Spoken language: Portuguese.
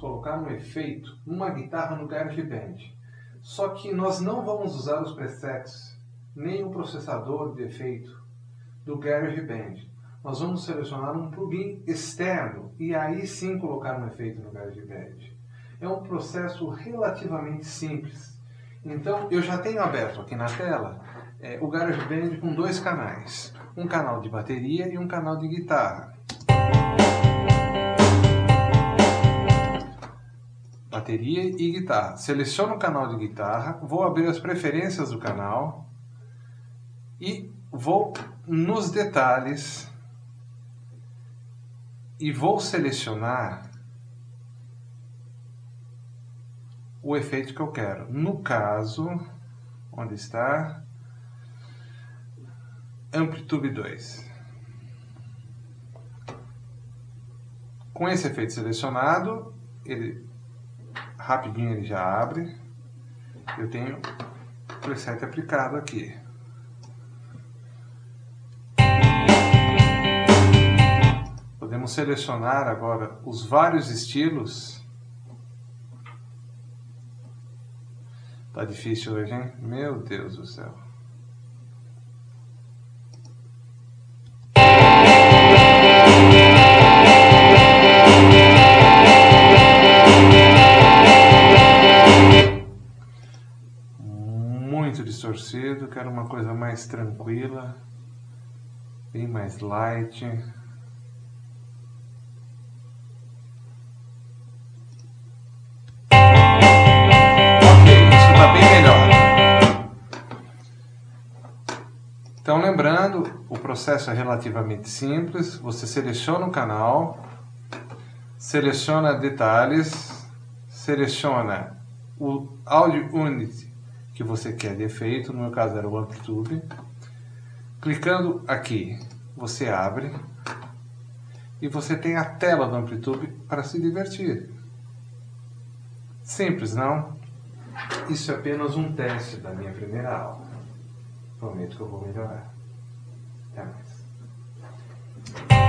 Colocar um efeito numa guitarra no GarageBand. Só que nós não vamos usar os presets, nem o processador de efeito do GarageBand. Nós vamos selecionar um plugin externo e aí sim colocar um efeito no GarageBand. É um processo relativamente simples. Então eu já tenho aberto aqui na tela é, o GarageBand com dois canais. Um canal de bateria e um canal de guitarra. Bateria e guitarra. Seleciono o canal de guitarra, vou abrir as preferências do canal e vou nos detalhes e vou selecionar o efeito que eu quero. No caso, onde está? Amplitude 2. Com esse efeito selecionado, ele rapidinho ele já abre. Eu tenho o preset aplicado aqui. Podemos selecionar agora os vários estilos. Tá difícil hoje, hein? Meu Deus do céu. Muito distorcido, quero uma coisa mais tranquila, bem mais light. Melhor. Então lembrando, o processo é relativamente simples, você seleciona o canal, seleciona detalhes, seleciona o Audio Unity que você quer de efeito, no meu caso era o amplitude. Clicando aqui, você abre e você tem a tela do amplitude para se divertir. Simples, não? Isso é apenas um teste da minha primeira aula. Prometo que eu vou melhorar. Até mais.